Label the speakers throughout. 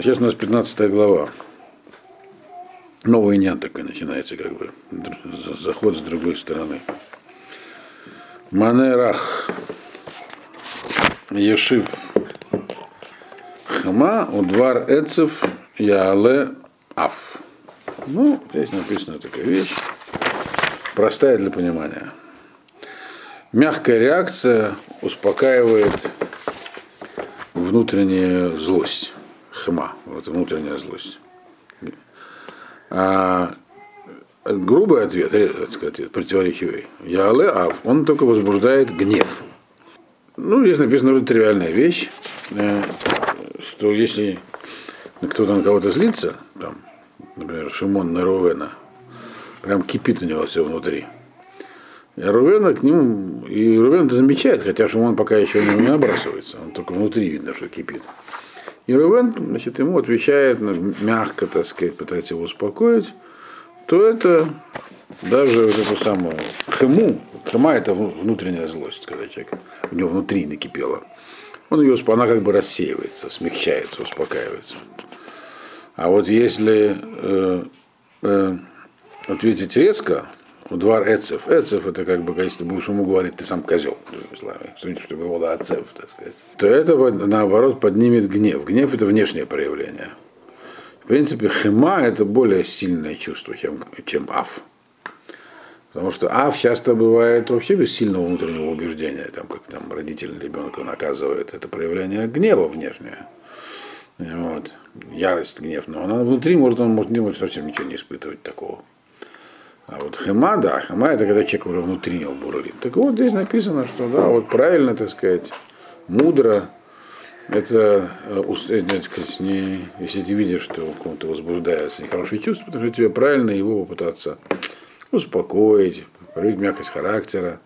Speaker 1: Сейчас у нас 15 глава. Новый нян такой начинается, как бы. Заход с другой стороны. Манерах. Ешив. Хама, удвар эцев, яале аф. Ну, здесь написана такая вещь. Простая для понимания. Мягкая реакция успокаивает внутренняя злость. Хма, вот внутренняя злость. А грубый ответ, противоречивый. Яле Ав, он только возбуждает гнев. Ну, здесь написано вроде тривиальная вещь, э, что если кто-то на кого-то злится, там, например, Шимон на Рувена, прям кипит у него все внутри. И Рувена к нему, и Рувен это замечает, хотя Шимон пока еще не набрасывается, он только внутри видно, что кипит. И Рувен, значит, ему отвечает, ну, мягко, так сказать, пытается его успокоить, то это даже вот эту самую хему, хема это внутренняя злость, когда человек, у него внутри накипело. Он ее, она как бы рассеивается, смягчается, успокаивается. А вот если э, э, ответить резко, Удвар Эцев. Эцев это как бы, если ему говорить, ты сам козел, что-нибудь, чтобы его Ацев, так сказать. То это наоборот поднимет гнев. Гнев это внешнее проявление. В принципе, хема это более сильное чувство, чем, чем аф. Потому что аф часто бывает вообще без сильного внутреннего убеждения, там, как там родитель ребенка наказывает. Это проявление гнева внешнее. Вот. Ярость, гнев. Но она внутри может, он может, не может совсем ничего не испытывать такого. А вот хема, да, хема это когда человек уже внутри него бурлит. Так вот здесь написано, что да, вот правильно, так сказать, мудро, это, э, сказать, не, если ты видишь, что у кого-то возбуждается нехорошие чувства, потому что тебе правильно его попытаться успокоить, проявить мягкость характера,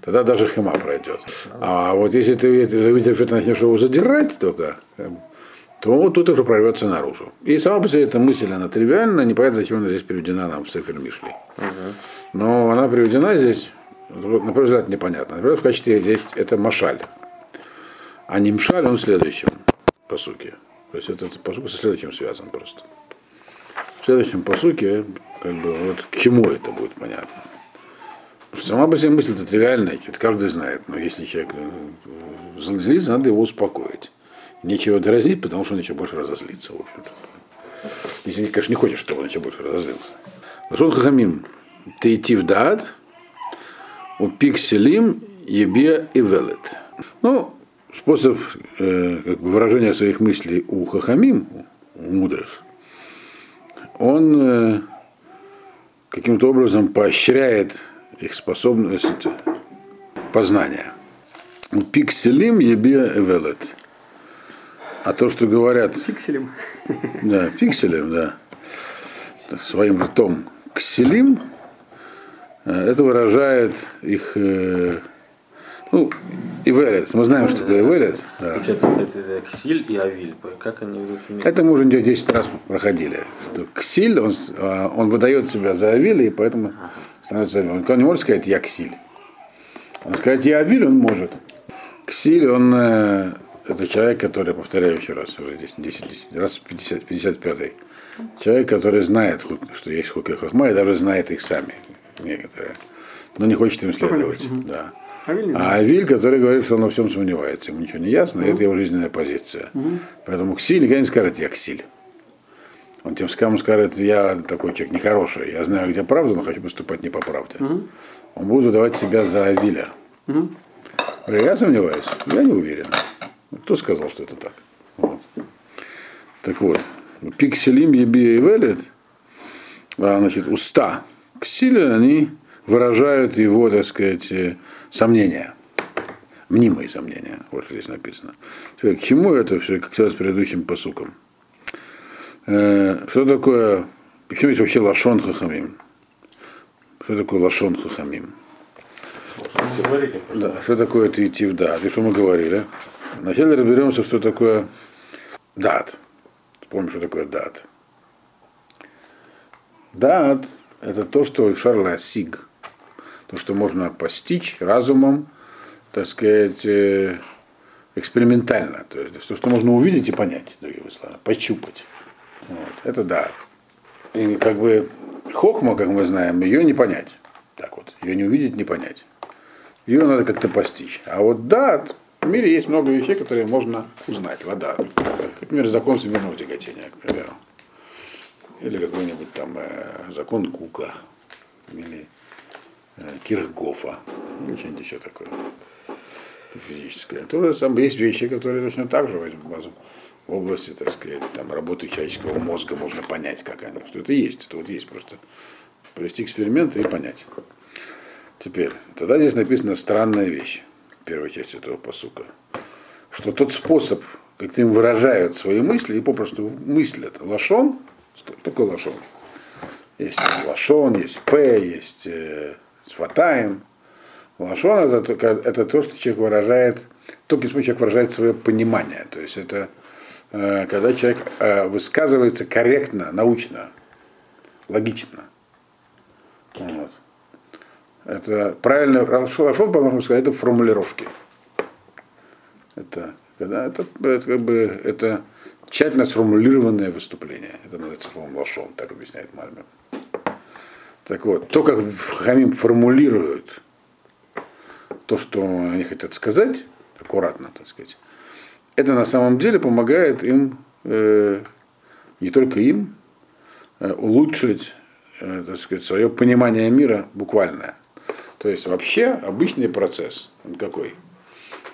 Speaker 1: тогда даже хема пройдет. А вот если ты что ты начнешь его задирать только, то тут уже прорвется наружу. И сама по себе эта мысль, она тривиальна, непонятно, зачем она здесь приведена нам в Сефер Мишли. Но она приведена здесь, на первый взгляд, непонятно. Например, в качестве здесь это машаль. А не мшаль, он в следующем, по сути. То есть этот посук со следующим связан просто. В следующем посуке, как бы, вот к чему это будет понятно. Сама по себе мысль это тривиальная, это каждый знает. Но если человек э, злится, надо его успокоить нечего дразнить, потому что он еще больше разозлится, в общем-то. Если, конечно, не хочешь, чтобы он еще больше разозлился. Лашон Хахамим, ты идти в дат, у пикселим, ебе и велет. Ну, способ э, как бы выражения своих мыслей у Хахамим, у мудрых, он э, каким-то образом поощряет их способность познания. У пикселим ебе и велет. А то, что говорят...
Speaker 2: Пикселем.
Speaker 1: Да, пикселем, да. Своим ртом. Кселим, э, это выражает их... Э, ну, Ивелет. Мы знаем, что такое Ивелет.
Speaker 3: Да. Получается, это ксиль и авиль. Как они
Speaker 1: имеют? Это мы уже 10 раз проходили. Что ксиль, он, э, он выдает себя за авиль, и поэтому становится Он не может сказать «я ксиль». Он сказать «я авиль» он может. Ксиль, он это человек, который, повторяю еще раз, уже 10, 10, 10 раз 50, 55 Человек, который знает, что есть хукер хахма, и даже знает их сами, некоторые, но не хочет им следовать. Да. А Авиль, который говорит, что он во всем сомневается, ему ничего не ясно, угу. это его жизненная позиция. Поэтому Ксиль никогда не скажет, я Ксиль. Он тем самым скажет, я такой человек нехороший, я знаю, где правда, но хочу поступать не по правде. Он будет выдавать себя за Авиля. Я сомневаюсь, я не уверен. Кто сказал, что это так? Вот. Так вот, пикселим еби и велет, а, значит, уста ксиля, они выражают его, так сказать, э, сомнения. Мнимые сомнения, вот что здесь написано. К чему это все, как с предыдущим посуком? Э, что такое, почему есть вообще лашон хахамим? Что такое лашон хахамим? Да, что такое это идти в да? И что мы говорили? Вначале разберемся, что такое дат. Помним, что такое дат. Дат – это то, что Шарла Сиг. То, что можно постичь разумом, так сказать, э, экспериментально. То есть то, что можно увидеть и понять, другими словами, пощупать. Вот. Это да. И как бы хохма, как мы знаем, ее не понять. Так вот, ее не увидеть, не понять. Ее надо как-то постичь. А вот да, в мире есть много вещей, которые можно узнать. Вода. Например, закон всемирного тяготения, к примеру. Или какой-нибудь там э, закон Кука. Или э, Кирхгофа. Или что-нибудь еще такое физическое. То же самое, есть вещи, которые точно так же в области, так сказать, там, работы человеческого мозга можно понять, как они. Что это есть. Это вот есть просто провести эксперименты и понять. Теперь, тогда здесь написана странная вещь, первая часть этого посука, что тот способ, как им выражают свои мысли и попросту мыслят, лашон, что такое лашон? Есть лашон, есть п, есть э, сватаем, Лашон это, это то, что человек выражает, только если человек выражает свое понимание. То есть это э, когда человек э, высказывается корректно, научно, логично. Вот. Это правильно, Лашон, по-моему, сказать, это формулировки. Это, когда это, это, как бы, это тщательно сформулированное выступление. Это называется словом Лашон, так объясняет Мальмер. Так вот, то, как Хамим формулируют то, что они хотят сказать, аккуратно, так сказать, это на самом деле помогает им, э, не только им, э, улучшить э, так сказать, свое понимание мира буквально. То есть вообще обычный процесс, он какой?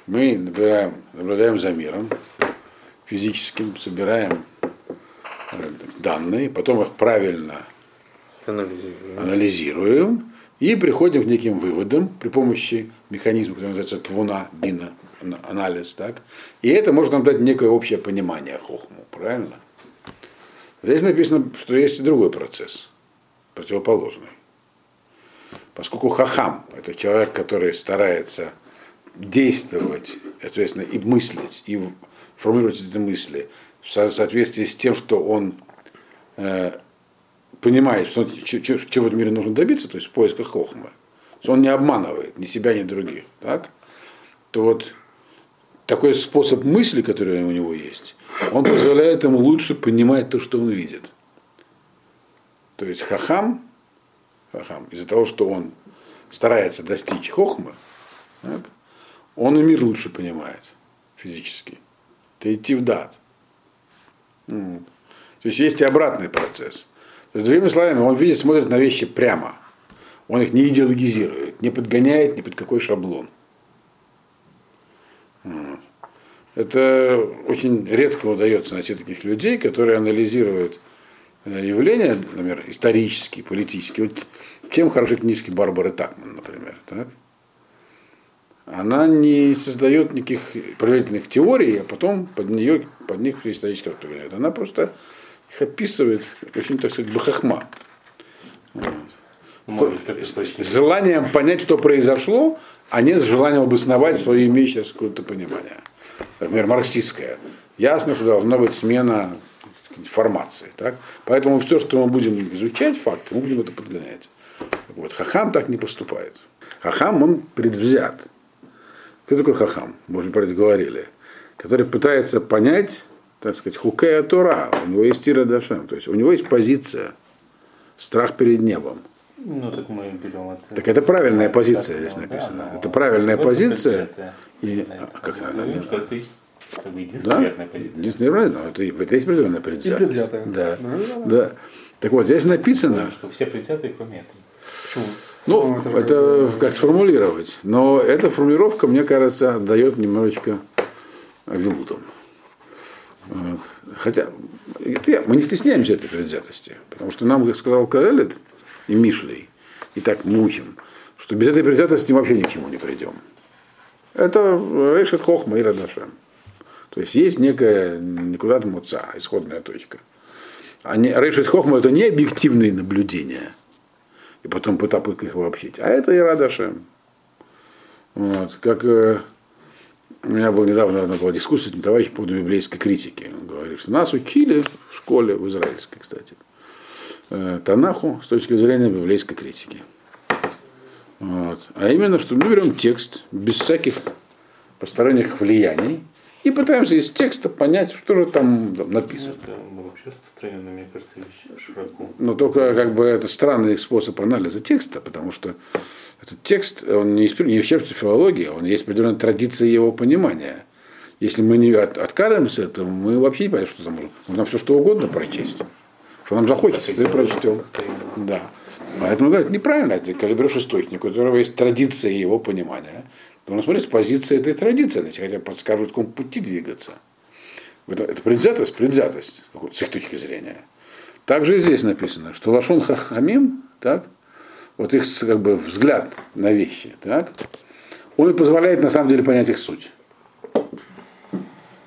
Speaker 1: Мы наблюдаем, наблюдаем за миром физическим, собираем э, данные, потом их правильно анализируем, анализируем и приходим к неким выводам при помощи механизма, который называется твуна, бина, анализ. Так? И это может нам дать некое общее понимание хохму, правильно? Здесь написано, что есть и другой процесс, противоположный. Поскольку хахам – это человек, который старается действовать, соответственно, и мыслить, и формулировать эти мысли в соответствии с тем, что он э, понимает, что чего в мире нужно добиться, то есть в поисках хохмы, что он не обманывает ни себя, ни других, так, то вот такой способ мысли, который у него есть, он позволяет ему лучше понимать то, что он видит. То есть хахам, хахам из-за того, что он старается достичь хохмы, так, он и мир лучше понимает физически. Это идти в дат. То есть есть и обратный процесс. То есть, другими словами, он видит, смотрит на вещи прямо. Он их не идеологизирует, не подгоняет ни под какой шаблон. Это очень редко удается найти таких людей, которые анализируют явления, например, исторические, политические. Вот чем хороши книжки Барбары Такман, например. Так? Она не создает никаких правительных теорий, а потом под, нее, под них исторически определяет. Она просто их описывает очень, так сказать, бахахма. Вот. С желанием понять, что произошло, а не с желанием обосновать свое имеющее какое-то понимание. Например, марксистское. Ясно, что должна быть смена информации. Так? Поэтому все, что мы будем изучать, факты, мы будем это подгонять. Вот. Хахам так не поступает. Хахам, он предвзят. Кто такой хахам? Мы уже про это говорили. Который пытается понять так сказать, хукея Тора, у него есть тира дашем, то есть у него есть позиция, страх перед небом.
Speaker 3: Ну, так мы берем это.
Speaker 1: Так это правильная позиция здесь написано. Да, это правильная позиция. И,
Speaker 3: а, как надо? Ну, что это как бы единственная да? позиция.
Speaker 1: Единственная, но это, это есть определенная предвзятая. Да. Да. да. Так вот, здесь написано.
Speaker 3: Ну, что все предвзятые, кроме этого.
Speaker 1: Почему? Ну, это, это как сформулировать. Но эта формулировка, мне кажется, дает немножечко вилутом. Вот. Хотя это, мы не стесняемся этой предвзятости, потому что нам, как сказал Каэлит и Мишлей, и так мучим, что без этой предвзятости мы вообще ни к чему не придем. Это решит хохма и радашем. То есть есть некая никуда муца, исходная точка. А не, решит хохма это не объективные наблюдения, и потом попытка их обобщить, а это и радашем. Вот, как э, у меня была недавно была дискуссия с этим товарищем по библейской критики. Он говорит, что нас учили в школе, в израильской, кстати, э, Танаху с точки зрения библейской критики. Вот. А именно, что мы берем текст без всяких посторонних влияний и пытаемся из текста понять, что же там написано.
Speaker 3: Это вообще распространенная, мне кажется, широко.
Speaker 1: Но только как бы это странный способ анализа текста, потому что этот текст, он не, не исчерпывается филологии, он есть определенная традиция его понимания. Если мы не от- откажемся от этого, мы вообще не понимаем, что там можно. Можно все что угодно прочесть. Что нам захочется, ты прочтем. Да. Поэтому говорят, неправильно, это когда берешь источник, у которого есть традиция его понимания, нужно смотреть с позиции этой традиции, значит, хотя подскажут, в каком пути двигаться. Это, это предвзятость, предвзятость, с их точки зрения. Также и здесь написано, что Лашон Хахамим, так, вот их как бы взгляд на вещи, так, он и позволяет на самом деле понять их суть.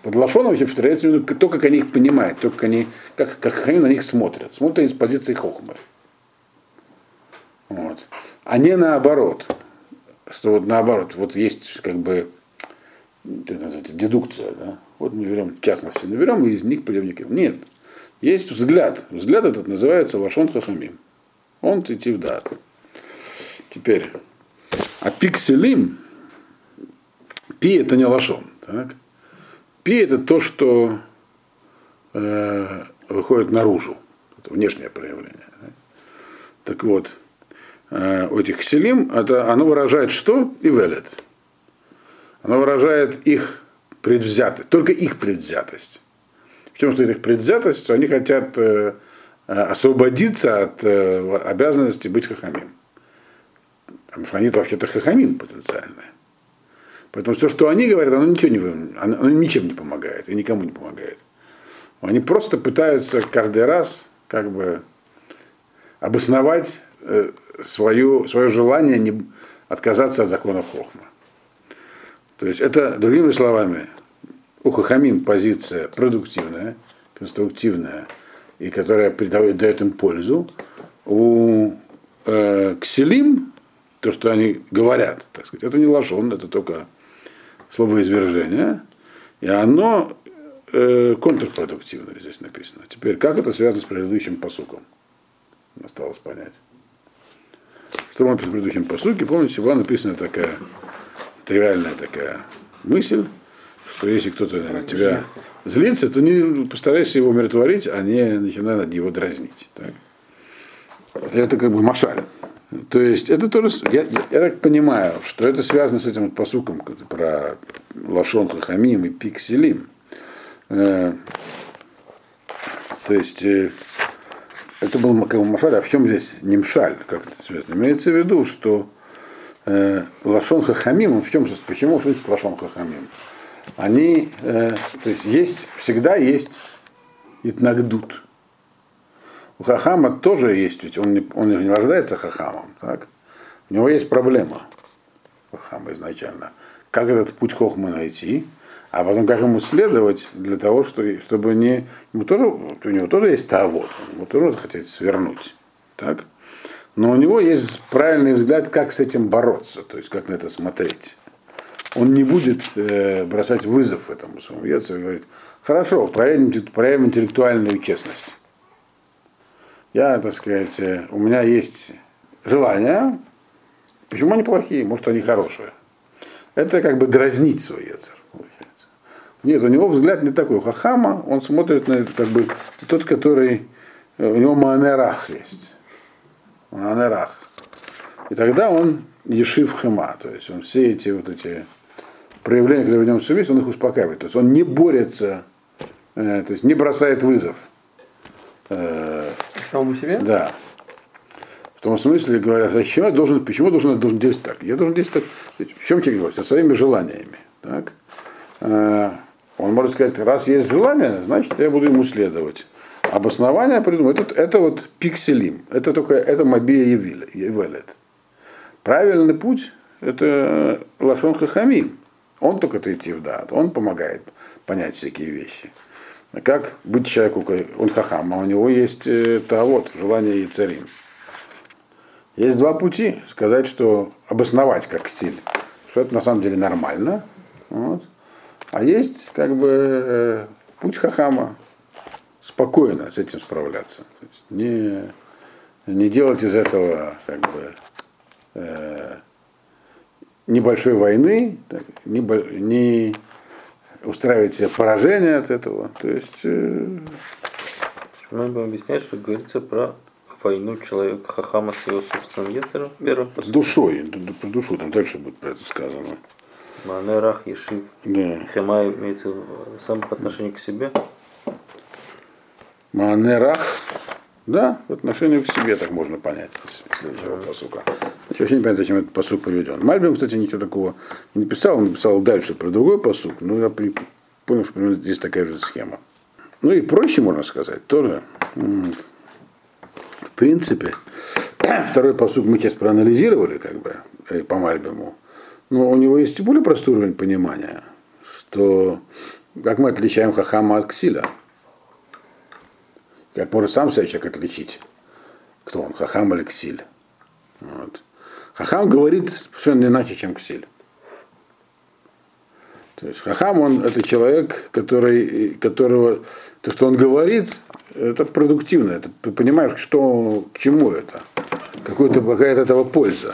Speaker 1: Под Лашоном вообще повторяется то, как они их понимают, то, как они, как, как Хахамим на них смотрят. Смотрят они с позиции Хохмы. Вот. А не наоборот. Что вот наоборот, вот есть как бы это называется, дедукция, да? Вот мы берем частности, наберем и из них пойдем никем. Нет. Есть взгляд. Взгляд этот называется Лашон Хахамим. Он идти в дат. Теперь. А пикселим, пи это не лашон. Так? Пи это то, что э, выходит наружу. Это внешнее проявление. Так вот, у этих селим, это, оно выражает что? И велет. Оно выражает их предвзятость, только их предвзятость. В чем стоит их предвзятость? Что они хотят э, э, освободиться от э, обязанности быть хахамим. Они вообще-то хахамим потенциальные. Поэтому все, что они говорят, оно ничего не, оно ничем не помогает и никому не помогает. Они просто пытаются каждый раз как бы обосновать э, свою, свое желание не отказаться от законов Хохма. То есть это, другими словами, у Хахамим позиция продуктивная, конструктивная, и которая придает, дает им пользу. У э, Кселим, то, что они говорят, так сказать, это не лошон, это только слово извержения, и оно э, контрпродуктивное здесь написано. Теперь, как это связано с предыдущим посуком? Осталось понять. Что было написано в предыдущем посуке, помните, была написана такая тривиальная такая мысль, что если кто-то на тебя злится, то не постарайся его умиротворить, а не начинай над него дразнить. Так? Это как бы машаль. То есть это тоже, я, я, я так понимаю, что это связано с этим вот посуком про Лашон Хахамим и Пикселим. Э, то есть э, это был как бы машаль, а в чем здесь немшаль, как это связано? Имеется в виду, что э, Лашон Хахамим, в чем, почему слышит Лашон Хахамим? Они, э, то есть есть, всегда есть Итнагдут. У Хахама тоже есть, ведь он не, он же не рождается Хахамом, так? У него есть проблема, Хахама изначально. Как этот путь Хохмы найти, а потом как ему следовать для того, что, чтобы не... Ему тоже, у него тоже есть тавод, ему тоже хотеть свернуть. Так? Но у него есть правильный взгляд, как с этим бороться, то есть как на это смотреть. Он не будет э, бросать вызов этому своему яйцу и говорит, хорошо, проявим, проявим интеллектуальную честность. Я, так сказать, э, у меня есть желания, почему они плохие, может они хорошие. Это как бы дразнить свой яцер. Нет, у него взгляд не такой. Хахама он смотрит на это как бы тот, который э, у него манерах есть. Манерах. И тогда он ешив хема, то есть он все эти вот эти проявления, которые в нем все есть, он их успокаивает. То есть он не борется, э, то есть не бросает вызов. Э,
Speaker 2: Самому себе?
Speaker 1: да. В том смысле говорят, зачем я должен, почему я должен, я должен действовать так? Я должен действовать так. В чем человек говорит? Со своими желаниями. Так? Э, Он может сказать, раз есть желание, значит, я буду ему следовать. Обоснование придумать. Это, это вот пикселим. Это только это мобия Евелет. Правильный путь – это Лашон Хахамим. Он только это идти в дат. Он помогает понять всякие вещи. Как быть человеку, он хахам, а у него есть это вот, желание и царим. Есть два пути. Сказать, что обосновать как стиль, что это на самом деле нормально. Вот. А есть как бы э, путь хахама спокойно с этим справляться. Не, не делать из этого как бы э, небольшой войны, так, не, не устраивать себе поражение от этого. То есть э,
Speaker 3: Мы будем объяснять, что говорится про войну человека Хахама с его собственным. Первый
Speaker 1: с душой, про душу там дальше будет про это сказано.
Speaker 3: Манерах, Ешив.
Speaker 1: Да.
Speaker 3: Хема имеется в самых отношениях к себе.
Speaker 1: Манерах, да, в отношении к себе так можно понять следующего посука. Значит, вообще не понятно, зачем этот посук приведен. Мальбим, кстати, ничего такого не написал, он написал дальше про другой посук, но я при- понял, что примерно здесь такая же схема. Ну и проще, можно сказать, тоже. В принципе, второй посук мы сейчас проанализировали, как бы, э, по Мальбиму. Но у него есть более простой уровень понимания, что как мы отличаем Хахама от Ксиля. Как может сам себя человек отличить? Кто он, Хахам или Ксиль? Вот. Хахам говорит совершенно иначе, чем Ксиль. То есть Хахам, он это человек, который, которого, то, что он говорит, это продуктивно, это, ты понимаешь, что, к чему это, какой-то, какая от этого польза.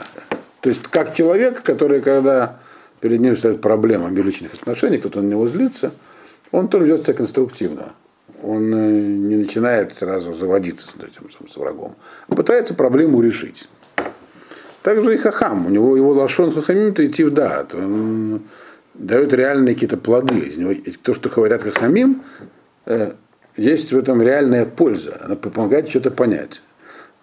Speaker 1: То есть как человек, который, когда перед ним стоит проблема личных отношений, кто-то на него злится, он тоже ведет себя конструктивно. Он э, не начинает сразу заводиться с этим с врагом, а пытается проблему решить. Также и Хахам, у него его лашон Хахамим то идти в дат. Он дает реальные какие-то плоды. Из него, то, что говорят Хахамим, э, есть в этом реальная польза. Она помогает что-то понять.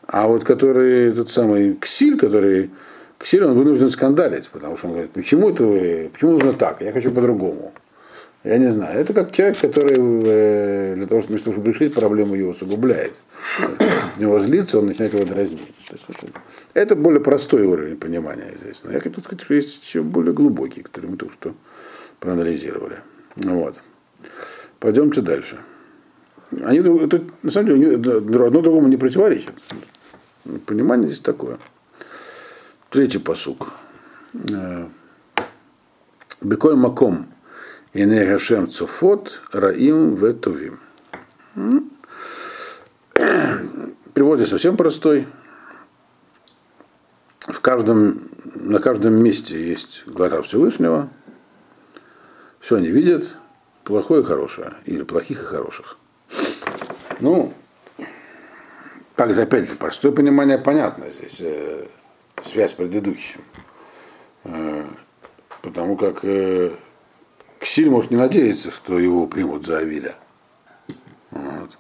Speaker 1: А вот который тот самый Ксиль, который Ксиль, он вынужден скандалить, потому что он говорит, почему это вы, почему нужно так, я хочу по-другому. Я не знаю. Это как человек, который э, для того, чтобы, чтобы решить проблему, его усугубляет. От него злится, он начинает его дразнить. Это, более простой уровень понимания здесь. Но я тут хочу, есть еще более глубокий, который мы только что проанализировали. Ну Вот. Пойдемте дальше. Они, это, на самом деле, одно другому не противоречит. Понимание здесь такое. Третий посук. Беколь маком Ине Гашем Цуфот Раим Ветувим. Перевод совсем простой. В каждом, на каждом месте есть глаза Всевышнего. Все они видят, плохое и хорошее, или плохих и хороших. Ну, также, опять же, простое понимание понятно здесь, э, связь с предыдущим. Э, потому как э, Ксиль может не надеяться, что его примут за Авиля. Вот.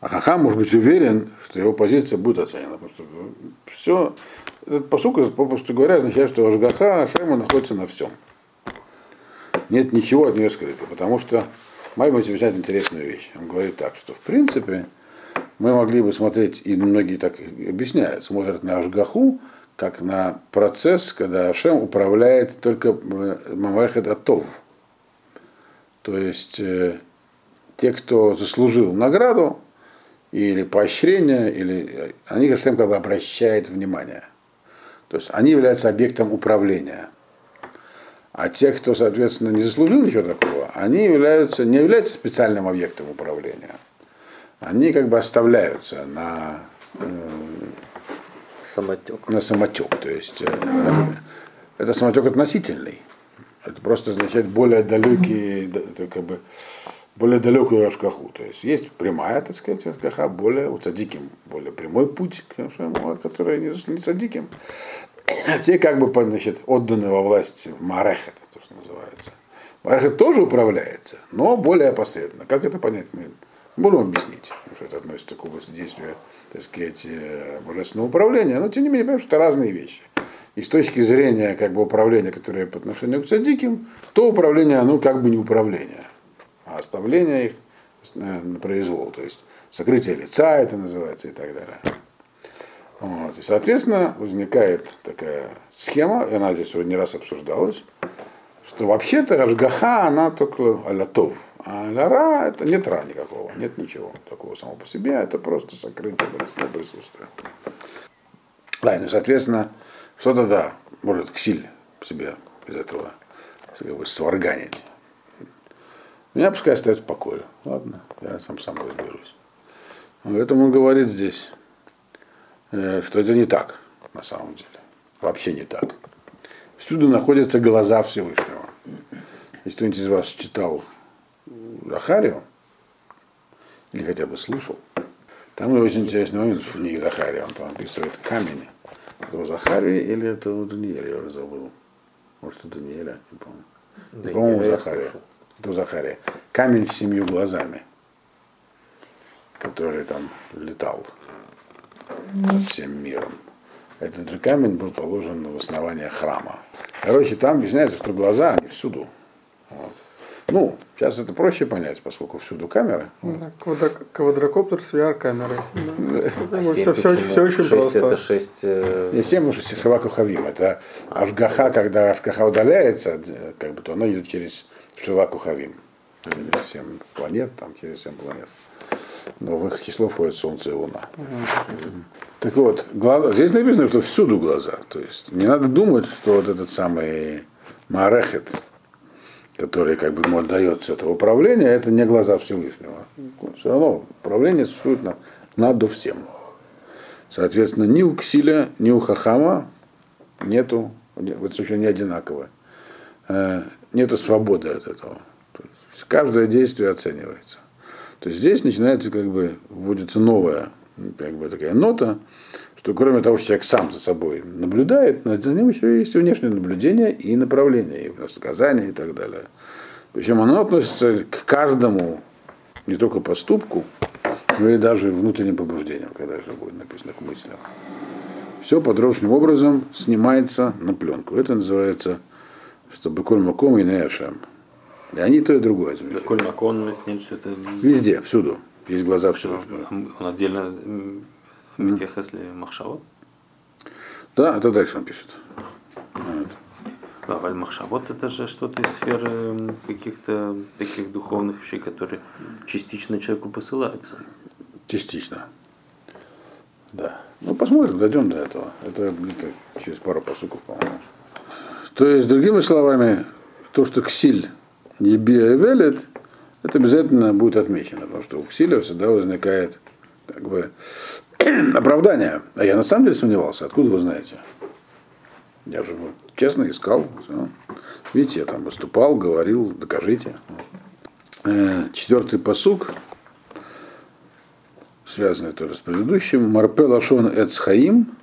Speaker 1: А Хахам может быть уверен, что его позиция будет оценена. Потому что все, этот посук, попросту говоря, означает, что Ашгаха Ашема находится на всем. Нет ничего от нее скрыто. Потому что Майбам объясняет интересную вещь. Он говорит так, что в принципе мы могли бы смотреть, и многие так объясняют, смотрят на Ашгаху, как на процесс, когда Ашем управляет только Мамархет Атов. То есть э, те, кто заслужил награду или поощрение, или они Ашем как бы обращает внимание. То есть они являются объектом управления. А те, кто, соответственно, не заслужил ничего такого, они являются, не являются специальным объектом управления. Они как бы оставляются на, э,
Speaker 3: Самотек.
Speaker 1: на самотек. То есть э, это самотек относительный. Это просто означает более далекий, это как бы более далекую ашкаху. То есть есть прямая, так сказать, ашкаха, более у цадиким, более прямой путь, который не, не цадиким. Те как бы значит, отданы во власть Марехет, то, что называется. Марехет тоже управляется, но более опосредованно. Как это понять мы можем объяснить, что это относится к области действия, так сказать, божественного управления, но тем не менее, понимаем, что это разные вещи. И с точки зрения как бы управления, которое по отношению к цадиким, то управление, оно как бы не управление, а оставление их на произвол, то есть сокрытие лица это называется и так далее. Вот. И, соответственно, возникает такая схема, и она здесь уже не раз обсуждалась, что вообще-то Ашгаха, она только алятов, а аляра это нет ра никакого, нет ничего такого самого по себе, это просто сокрытие божественного присутствия. Да, ну, соответственно, что-то да, может ксиль себе из этого как бы, сварганить. Меня пускай оставят в покое. Ладно, я сам сам разберусь. Поэтому он говорит здесь, что это не так, на самом деле. Вообще не так. Всюду находятся глаза Всевышнего. Если кто-нибудь из вас читал Захарию, или хотя бы слышал, там очень интересный момент в книге Захария. Он там описывает камень. Это у Захарии или это у Даниэля, я уже забыл. Может, у Даниэля, не помню.
Speaker 3: Да,
Speaker 1: По-моему,
Speaker 3: я
Speaker 1: Захария. Это у Захария. Камень с семью глазами, который там летал над всем миром. Этот же камень был положен в основание храма. Короче, там объясняется, что глаза, они всюду. Вот. Ну, сейчас это проще понять, поскольку всюду камеры.
Speaker 2: Да, квадро- Квадрокоптер с VR-камерой.
Speaker 3: А
Speaker 2: Все,
Speaker 3: семь
Speaker 2: все,
Speaker 3: почему?
Speaker 2: очень
Speaker 3: Шесть
Speaker 2: просто.
Speaker 3: это шесть. э,
Speaker 1: Не семь, потому что Севаку Хавим. Это Ашгаха, когда Ашгаха удаляется, д- как бы, то оно идет через Шиваку Хавим. Через семь планет, там через семь планет. Но в их число входит Солнце и Луна. Так вот, глаза, здесь написано, что всюду глаза. То есть не надо думать, что вот этот самый Маарехет, который как бы ему отдается это управление, это не глаза Всевышнего. Все равно управление существует на, над всем. Соответственно, ни у Ксиля, ни у Хахама нету, не- в этом случае не одинаково, э, нету свободы от этого. То есть каждое действие оценивается. То здесь начинается как бы, вводится новая как бы такая нота, что кроме того, что человек сам за собой наблюдает, над ним еще есть внешнее наблюдение и направление, и сказания и так далее. Причем оно относится к каждому, не только поступку, но и даже внутренним побуждениям, когда же будет написано к мыслям. Все подручным образом снимается на пленку. Это называется, что Беколь Маком и Неашем. И они то и другое. замечают.
Speaker 3: Коль Макон снять, что это.
Speaker 1: Везде, всюду. Есть глаза Всевышнего.
Speaker 3: Он отдельно м, Митех, если Махшавот.
Speaker 1: Да, это дальше он пишет.
Speaker 3: Да, Валь Махшавот это же что-то из сферы каких-то таких духовных вещей, которые частично человеку посылаются.
Speaker 1: Частично. Да. Ну, посмотрим, дойдем до этого. Это где-то через пару посуков, по-моему. То есть, другими словами, то, что Ксиль Ебия велит, это обязательно будет отмечено, потому что у Ксиля всегда возникает как бы оправдание. А я на самом деле сомневался, откуда вы знаете? Я же вот честно искал. всё. Видите, я там выступал, говорил, докажите. Э, Четвертый посук, связанный тоже с предыдущим. Марпе лашон эцхаим,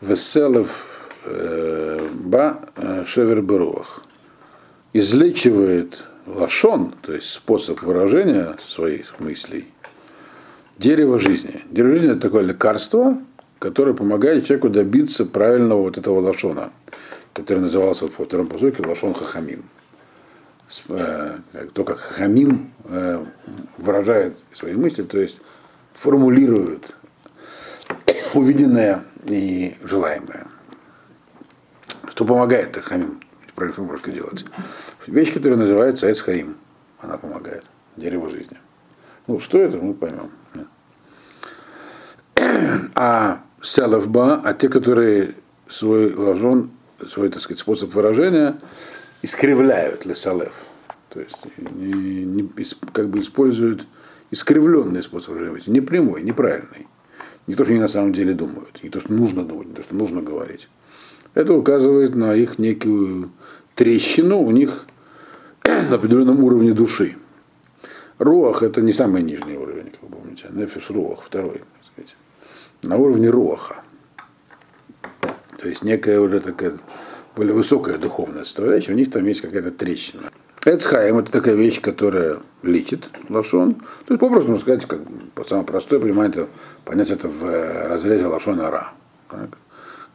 Speaker 1: веселев э, ба э, шевер беруах. Излечивает лашон, то есть способ выражения своих мыслей, дерево жизни. Дерево жизни это такое лекарство, которое помогает человеку добиться правильного вот этого лашона, который назывался во втором посоке лашон хахамим. Э, То, как хахамим э, выражает свои мысли, то есть формулирует увиденное и желаемое. Что помогает хахамим правильную формулировку делать. Вещь, которая называется Эцхаим. Она помогает. Дерево жизни. Ну, что это, мы поймем. А селовба, а те, которые свой ложон, свой, так сказать, способ выражения искривляют лесалев. То есть не, не- как бы используют искривленный способ выражения, не прямой, неправильный. Не то, что они на самом деле думают, не то, что нужно думать, не то, что нужно говорить. Это указывает на их некую трещину у них на определенном уровне души. Руах это не самый нижний уровень, как вы помните. Нефиш руах, второй, так сказать. На уровне руаха. То есть некая уже такая более высокая духовная составляющая, у них там есть какая-то трещина. Эцхайм это такая вещь, которая лечит лошон. То есть, попросту можно сказать, как самое простое понимание, понять это в разрезе лошона ра. Так?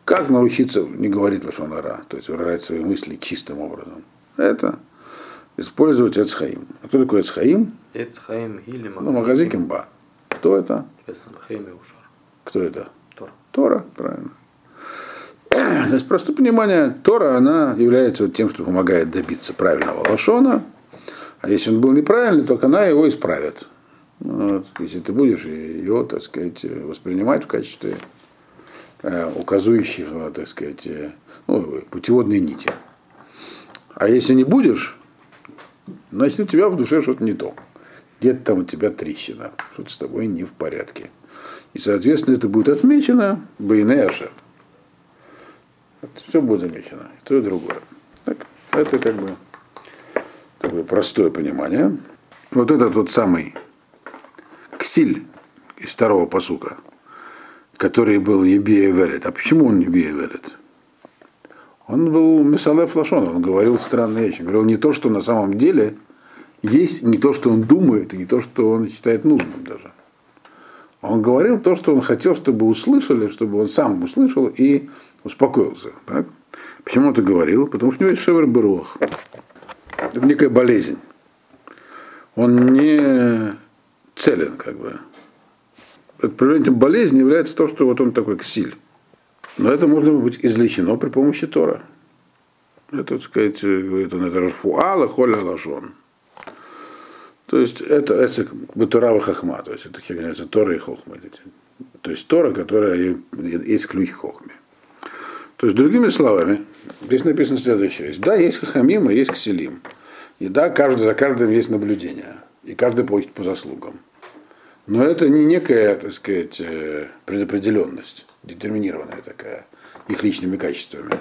Speaker 1: Как научиться не говорить лошон ра, то есть выражать свои мысли чистым образом? Это использовать эцхаим. А кто такой эцхаим?
Speaker 3: Эцхаим Гили
Speaker 1: Ну, магазин ба. Кто это? Кто это?
Speaker 3: Тор.
Speaker 1: Тора, правильно. То есть просто понимание, Тора, она является вот тем, что помогает добиться правильного лошона, а если он был неправильный, только она его исправит. Вот. Если ты будешь ее, так сказать, воспринимать в качестве э, указующего, так сказать, э, ну, путеводной нити. А если не будешь, значит у тебя в душе что-то не то. Где-то там у тебя трещина, что-то с тобой не в порядке. И, соответственно, это будет отмечено Байнеша. все будет замечено. И то, и другое. Так, это как бы такое простое понимание. Вот этот вот самый ксиль из второго посука, который был Ебия Велет. А почему он Ебия Велет? Он был Месалев Лашон, он говорил странные вещи. Он говорил не то, что на самом деле есть, не то, что он думает, и не то, что он считает нужным даже. Он говорил то, что он хотел, чтобы услышали, чтобы он сам услышал и успокоился. Так? Почему он это говорил? Потому что у него есть шевер беруах. Это некая болезнь. Он не целен, как бы. Проявлением болезни является то, что вот он такой ксиль. Но это можно быть излечено при помощи Тора. Это, так сказать, говорит он, это же фуала холя лажон. То есть это, это Батурава Хахма, то есть это является Тора и Хохма. То есть Тора, которая есть ключ к Хохме. То есть, другими словами, здесь написано следующее. Да, есть Хахамим, а есть Кселим. И да, каждый, за каждым есть наблюдение. И каждый получит по заслугам. Но это не некая, так сказать, э, предопределенность, детерминированная такая, их личными качествами.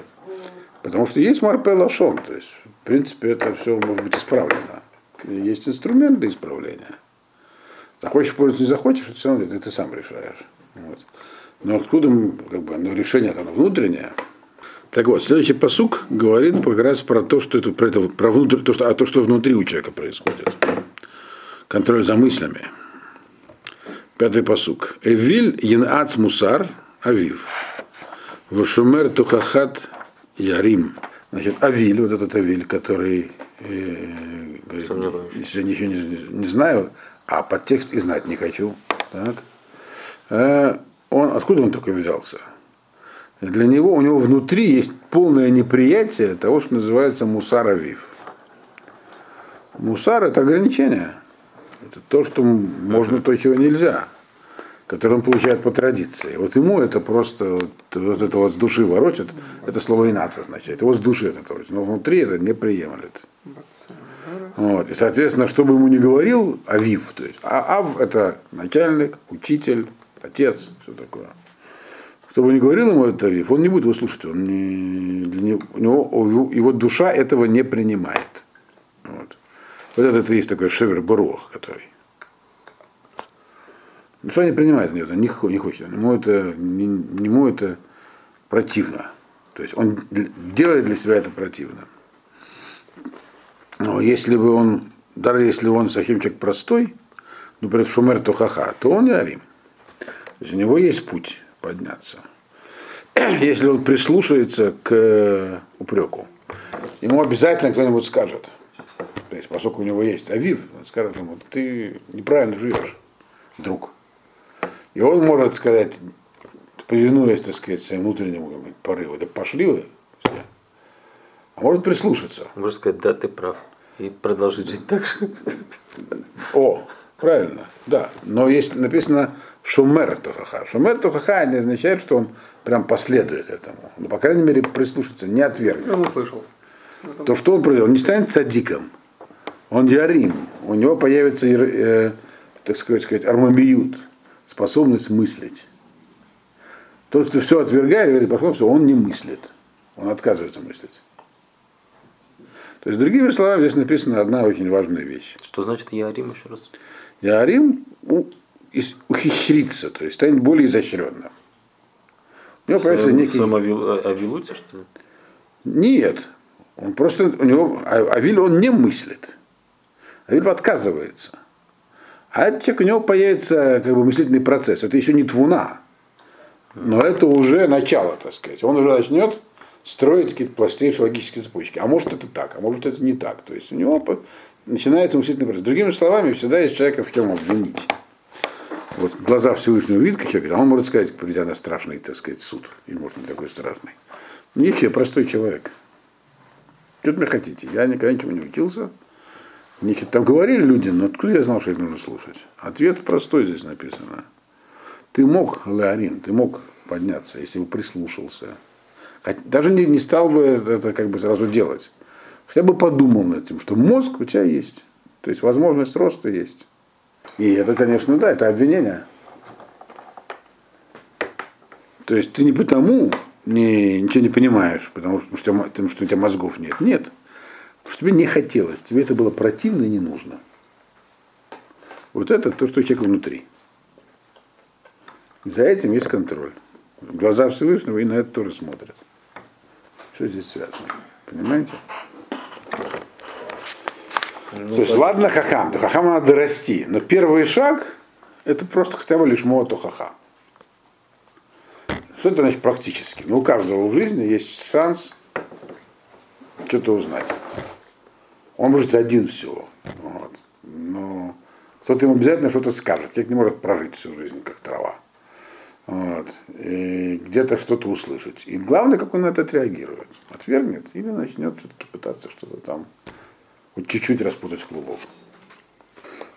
Speaker 1: Потому что есть Марпе Лашон, то есть, в принципе, это все может быть исправлено. Есть инструмент для исправления. Захочешь пользоваться, не захочешь, это все равно ты, сам решаешь. Вот. Но откуда как бы, ну, решение оно внутреннее. Так вот, следующий посук говорит как раз про то, что это про, это, про внутрь, то, что, а то, что внутри у человека происходит. Контроль за мыслями. Пятый посук. Эвиль янац мусар авив. Вашумер тухахат ярим. Значит, Авиль, вот этот Авиль, который э, говорит, если я ничего не, не знаю, а подтекст и знать не хочу. Так. Э, он, откуда он такой взялся? Для него, у него внутри есть полное неприятие того, что называется мусар авив. Мусар это ограничение. Это то, что можно, то, чего нельзя который он получает по традиции. Вот ему это просто вот, вот это вот с души воротит, это слово инация означает, его с души это воротит, но внутри это не приемлет. Вот. И, соответственно, что бы ему ни говорил, Авив, то есть, а Ав это начальник, учитель, отец, все такое. Что бы ни говорил ему этот Авив, он не будет его слушать, он не, для него, его душа этого не принимает. Вот, вот это, есть такой шевер Баруах, который Душа не принимает нет, не, не хочет. Ему это, ему это противно. То есть он делает для себя это противно. Но если бы он, даже если он совсем человек простой, например, шумер тухаха, то он не арим. То есть у него есть путь подняться. Если он прислушается к упреку, ему обязательно кто-нибудь скажет. Есть, поскольку у него есть авив, он скажет ему, ты неправильно живешь, друг. И он может сказать, повинуясь, так сказать, своим внутреннему порыву, да пошли вы все. А может прислушаться.
Speaker 3: Может сказать, да, ты прав. И продолжить жить так же.
Speaker 1: О, правильно, да. Но есть написано шумер тухаха. Шумер тухаха не означает, что он прям последует этому. Но, по крайней мере, прислушаться, не отвергнет.
Speaker 2: Он услышал.
Speaker 1: То, что он произвел, он не станет садиком. Он ярим. У него появится, э, так сказать, армамиют способность мыслить. Тот, кто все отвергает, говорит, пошло все, он не мыслит. Он отказывается мыслить. То есть, другими словами, здесь написана одна очень важная вещь.
Speaker 3: Что значит Яарим еще раз?
Speaker 1: Яарим ухищрится, то есть станет более изощренным.
Speaker 3: У него появится некий... Сам Авилуте, что ли?
Speaker 1: Нет. Он просто, у него, а, Авиль он не мыслит. Авиль отказывается. А человек, у него появится как бы мыслительный процесс. Это еще не твуна. Но это уже начало, так сказать. Он уже начнет строить какие-то простейшие логические цепочки. А может это так, а может это не так. То есть у него начинается мыслительный процесс. Другими словами, всегда есть человека в чем обвинить. Вот глаза Всевышнего видят человека, а он может сказать, придя на страшный, так сказать, суд. И может не такой страшный. Ничего, простой человек. Что вы хотите? Я никогда ничего не учился. Значит, там говорили люди, но откуда я знал, что их нужно слушать? Ответ простой здесь написано. Ты мог, Леорин, ты мог подняться, если бы прислушался. Даже не, не стал бы это как бы сразу делать. Хотя бы подумал над этим, что мозг у тебя есть. То есть возможность роста есть. И это, конечно, да, это обвинение. То есть ты не потому не, ничего не понимаешь, потому что, потому что у тебя мозгов нет. Нет. Что тебе не хотелось, тебе это было противно и не нужно. Вот это то, что у человека внутри. И за этим есть контроль. Глаза Всевышнего и на это тоже смотрят. Что здесь связано? Понимаете?
Speaker 3: Ну,
Speaker 1: То есть, ладно, хахам, то хахам надо расти. Но первый шаг это просто хотя бы лишь мото хаха. Что это значит практически? Ну, у каждого в жизни есть шанс что-то узнать. Он может один всего. Вот. Но кто-то ему обязательно что-то скажет. Человек не может прожить всю жизнь, как трава. Вот. И где-то что-то услышать. И главное, как он на это отреагирует. Отвергнет или начнет все-таки пытаться что-то там хоть чуть-чуть распутать клубок.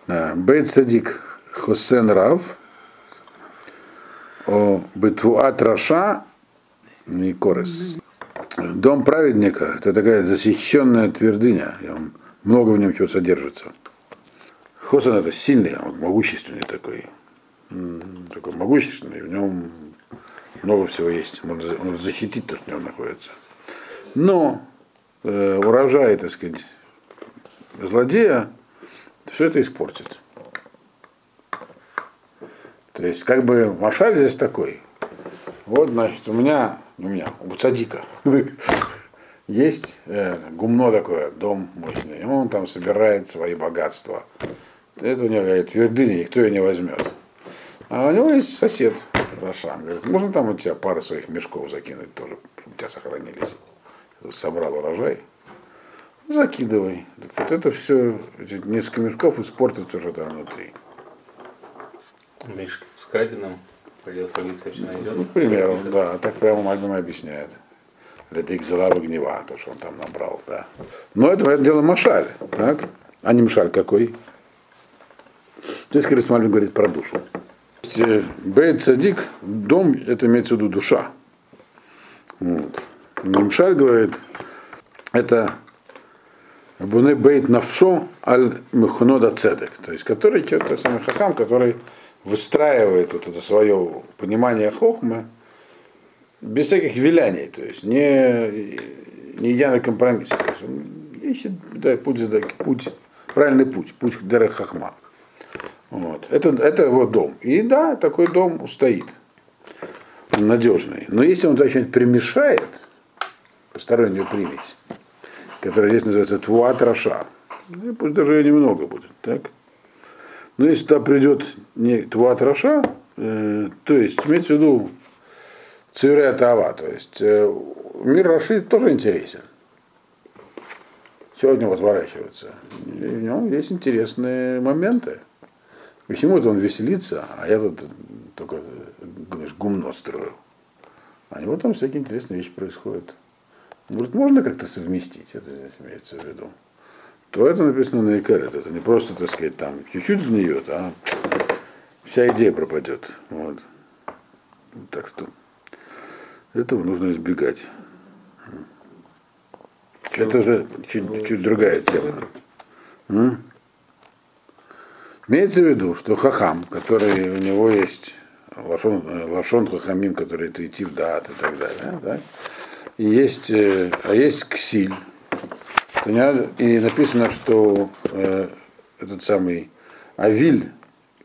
Speaker 1: Да. Бейт Садик Хосен Рав о Бетвуат Раша и Корес. Дом праведника – это такая защищенная твердыня, и он, много в нем чего содержится. Хосен – это сильный, он могущественный такой, такой могущественный, в нем много всего есть, он, он защитит то, что в нем находится. Но э, урожай, так сказать, злодея, все это испортит. То есть, как бы Машаль здесь такой. Вот, значит, у меня, у меня, у Цадика есть э, гумно такое, дом мощный. И он там собирает свои богатства. Это у него говорит, твердыня, никто ее не возьмет. А у него есть сосед, Рошан. Говорит, можно там у тебя пару своих мешков закинуть тоже, чтобы у тебя сохранились. Собрал урожай. Закидывай. Так вот это все, эти несколько мешков испортят уже там внутри.
Speaker 3: Мешки с краденым, пойдет полиция все найдет.
Speaker 1: Ну, к примеру, да, так прямо Мальбим объясняет. Это их зала гнева, то, что он там набрал, да. Но это, это дело Машаль, так? А не Машаль какой? Здесь Крис Мальбим говорит про душу. Бейт Садик, дом, это имеется в виду душа. Вот. Мишаль говорит, это Буне Бейт Навшо Аль Мехунода Цедек, то есть который это самый хахам, который выстраивает вот это свое понимание хохмы без всяких виляний, то есть не, не идя на компромисс. То есть он ищет да, путь, путь, правильный путь, путь к Дере Хахма. Вот. Это, это его дом. И да, такой дом устоит. Он надежный. Но если он что-нибудь примешает, постороннюю примесь, которая здесь называется твуат раша, ну, пусть даже ее немного будет, так? Но если туда придет не твуат раша, э, то есть имеется в виду цивря тава, то есть э, мир Раши тоже интересен. Сегодня вот ворачивается. И в нем есть интересные моменты. Почему это он веселится, а я тут только говоришь, гумно строю. А у него там всякие интересные вещи происходят. Может, можно как-то совместить, это здесь имеется в виду. То это написано на Икарет. Это не просто, так сказать, там чуть-чуть сгниет, а вся идея пропадет. Вот. Так что этого нужно избегать. Это же чуть, чуть другая тема. М? Имеется в виду, что хахам, который у него есть лашон, лашон хахамим, который это идти в дат и так далее, да? и есть, а есть ксиль. И написано, что э, этот самый авиль,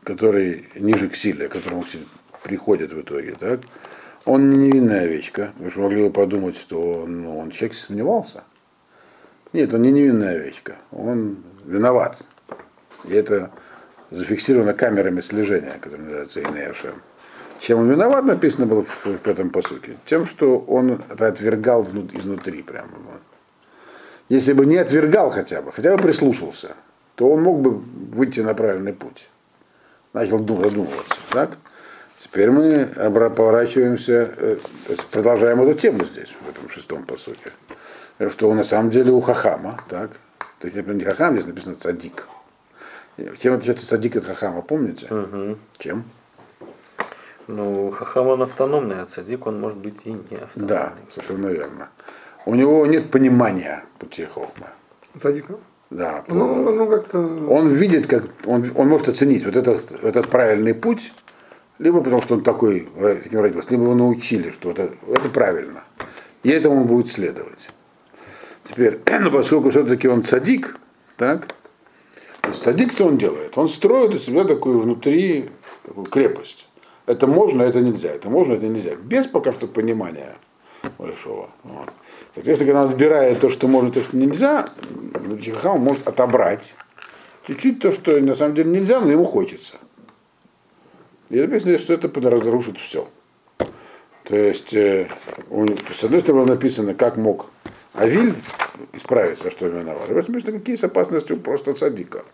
Speaker 1: который ниже ксиля, к которому приходит в итоге, так, он не невинная овечка. Вы же могли бы подумать, что ну, он человек сомневался. Нет, он не невинная овечка. Он виноват. И это зафиксировано камерами слежения, которые называются Инеашем. Чем он виноват, написано было в, в пятом посуке? Тем, что он это отвергал изнутри прямо. Если бы не отвергал хотя бы, хотя бы прислушался, то он мог бы выйти на правильный путь. Начал задумываться. Так? Теперь мы поворачиваемся, э, продолжаем эту тему здесь, в этом шестом посуке. Что на самом деле у Хахама, так? То есть не Хахам, здесь написано цадик. Чем отличается садик от хахама, помните?
Speaker 3: Угу.
Speaker 1: Чем?
Speaker 3: Ну, хахам он автономный, а цадик он может быть и не автономный.
Speaker 1: Да, совершенно верно. У него нет понимания пути хохма.
Speaker 2: Садика?
Speaker 1: Да.
Speaker 2: Ну, ну как-то...
Speaker 1: Он видит, как он, он может оценить вот этот, этот правильный путь, Либо потому, что он такой, э, таким родился, либо его научили, что это, это правильно. И этому он будет следовать. Теперь, ну, поскольку все-таки он садик, так, то есть садик что он делает? Он строит из себя такую внутри такую крепость. Это можно, это нельзя. Это можно, это нельзя. Без пока что понимания большого. Вот. Соответственно, когда он отбирает то, что можно, то, что нельзя, Хахам может отобрать чуть-чуть то, что на самом деле нельзя, но ему хочется. И написано, что это разрушит все. То есть, э, с одной стороны написано, как мог Авиль исправиться, что виноват. Этом смысле, какие есть опасности у просто садика.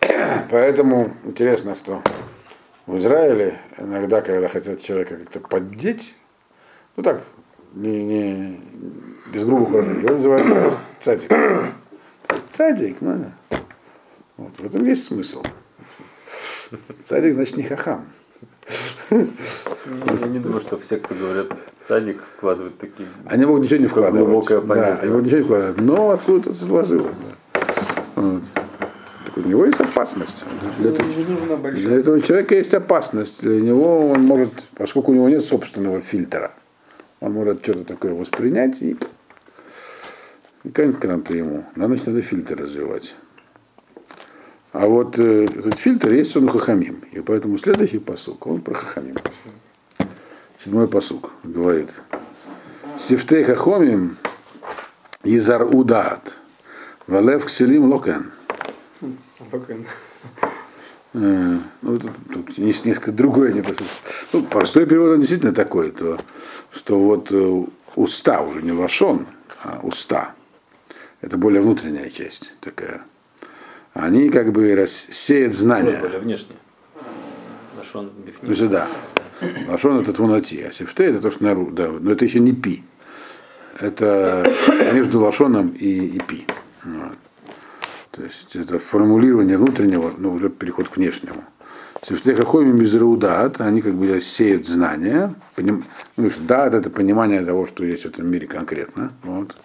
Speaker 1: Поэтому интересно, что в Израиле иногда, когда хотят человека как-то поддеть, ну так, не, не, без грубых выражений, его называют цадик. Цадик, ну, вот, в этом есть смысл. Цадик значит не хахам.
Speaker 3: Я не думаю, что все, кто говорят цадик, вкладывают такие.
Speaker 1: Они могут ничего не вкладывать.
Speaker 3: Глубокое
Speaker 1: да,
Speaker 3: понятие.
Speaker 1: они могут ничего не вкладывать. Но откуда-то сложилось. Да. Вот. Так у него есть опасность. Для, этого- для этого человека есть опасность. Для него он может, поскольку у него нет собственного фильтра, он может что-то такое воспринять и, и конкретно ему. Надо, значит, надо фильтр развивать. А вот э, этот фильтр есть он у Хахамим. И поэтому следующий посук, он про Хахамим. Седьмой посук говорит. Сифтей Хахомим Изар Удат. Валев Кселим Локен.
Speaker 2: Пока.
Speaker 1: Э, Ну, тут, тут есть несколько другое. Не просто. Ну, простой перевод он действительно такой, то, что вот э, уста уже не лошон, а уста. Это более внутренняя часть такая. Они как бы рассеют знания.
Speaker 3: Более внешне. Бифни.
Speaker 1: есть, да. Лошон это твунати, а сифте это то, что нару, да, но это еще не пи. Это между лошоном и, и пи. Вот. То есть это формулирование внутреннего, но уже переход к внешнему. Сифте хахоми мизраудат, они как бы сеют знания. Поним... Ну, дат это понимание того, что есть в этом мире конкретно. Вот.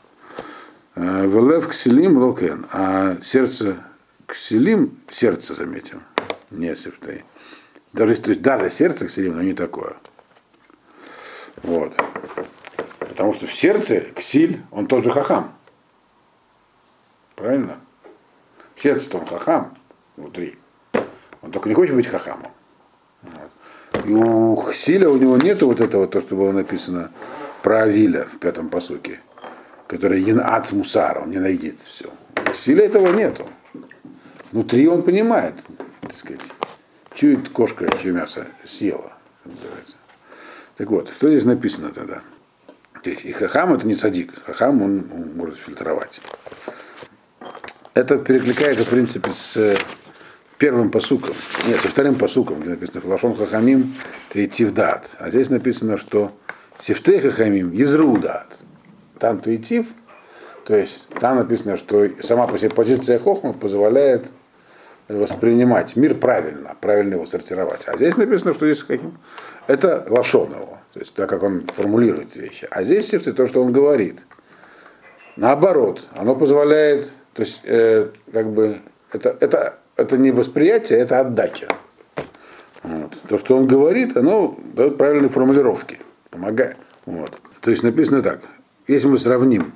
Speaker 1: Э, ולב כסילים לא כן, а сердце כסילים, сердце заметим, не שפתי. Даже, то есть даже сердце כסילים, но не такое. Вот. Потому что в сердце כסיל, он тот же חכם. Правильно? Сердце он חכם внутри. Он только не хочет быть חכם ом. Вот. И у כסיל я у него нету вот этого, то, что было написано про Авиля в пятом посуке, который Янац Мусар, он ненавидит все. У Хсиля этого нету. Внутри он понимает, так сказать, чует кошка, чье мясо съела, называется. Так вот, что здесь написано тогда? И хахам это не садик, хахам он, он может фильтровать. Это перекликается, в принципе, с э, первым посуком. Нет, со вторым посуком, где написано Флашон Хахамим Триитив А здесь написано, что Сифте Хахамим Езрудат. Там Триитив, то есть там написано, что сама по себе позиция Хохма позволяет воспринимать мир правильно, правильно его сортировать. А здесь написано, что здесь каким? Это лошон его, то есть так как он формулирует вещи. А здесь сифты то, что он говорит. Наоборот, оно позволяет, то есть э, как бы это, это, это не восприятие, это отдача. Вот. То, что он говорит, оно дает правильные формулировки, помогает. Вот. То есть написано так, если мы сравним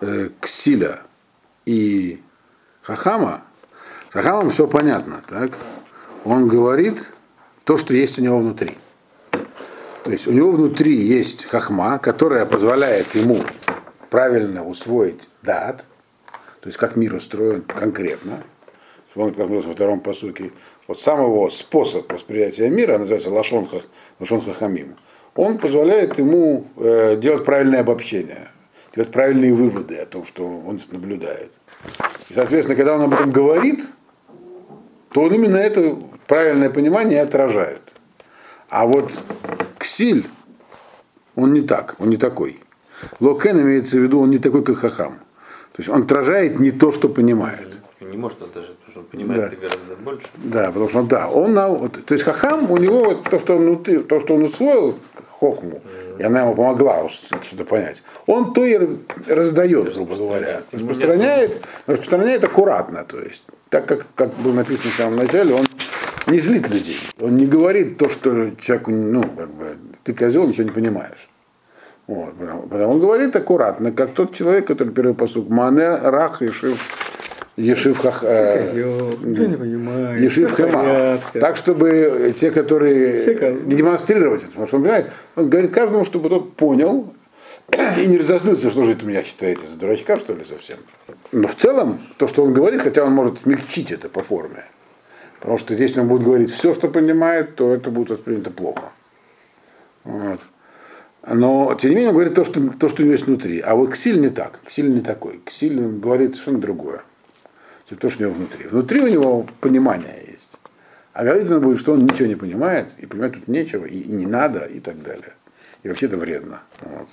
Speaker 1: э, Ксиля и Хахама, с Хахамом все понятно, так? Он говорит то, что есть у него внутри. То есть у него внутри есть хахма, которая позволяет ему правильно усвоить дат, то есть как мир устроен конкретно. Вспомните, как было во втором посуке. Вот сам его способ восприятия мира, называется лашон, хах- лашон хахамим, он позволяет ему э, делать правильное обобщение, делать правильные выводы о том, что он наблюдает. И, соответственно, когда он об этом говорит, то он именно это правильное понимание отражает. А вот Ксиль, он не так, он не такой. Локен имеется в виду, он не такой, как Хахам. То есть он отражает не то, что понимает.
Speaker 3: Не может даже, потому что он понимает
Speaker 1: Да.
Speaker 3: это гораздо больше.
Speaker 1: Да, потому что да, он на, то есть Хахам, у него вот то, что он внутри, то, что он усвоил, хохму, и она ему помогла что-то понять, он то и раздает, грубо говоря. Распространяет, распространяет аккуратно, то есть, так как, как было написано в самом начале, он не злит людей. Он не говорит то, что человеку, ну, как бы, ты козел, ничего не понимаешь. Вот, потому, потому он говорит аккуратно, как тот человек, который первый посук Мане, Рах, Ешив, Ешив Хах, э,
Speaker 2: понимаю.
Speaker 1: Ешив
Speaker 2: порядке.
Speaker 1: Так, чтобы те, которые не демонстрировать это, потому что он понимает, он говорит каждому, чтобы тот понял и не разозлился, что же это меня считаете за дурачка, что ли, совсем. Но в целом, то, что он говорит, хотя он может смягчить это по форме, потому что если он будет говорить все, что понимает, то это будет воспринято плохо. Вот. Но, тем не менее, он говорит то, что, то, что у него есть внутри. А вот Ксиль не так. Ксиль не такой. Ксиль говорит совершенно другое. Чем то, что у него внутри. Внутри у него понимание есть. А говорит он будет, что он ничего не понимает, и понимать тут нечего, и не надо, и так далее. И вообще это вредно. Вот.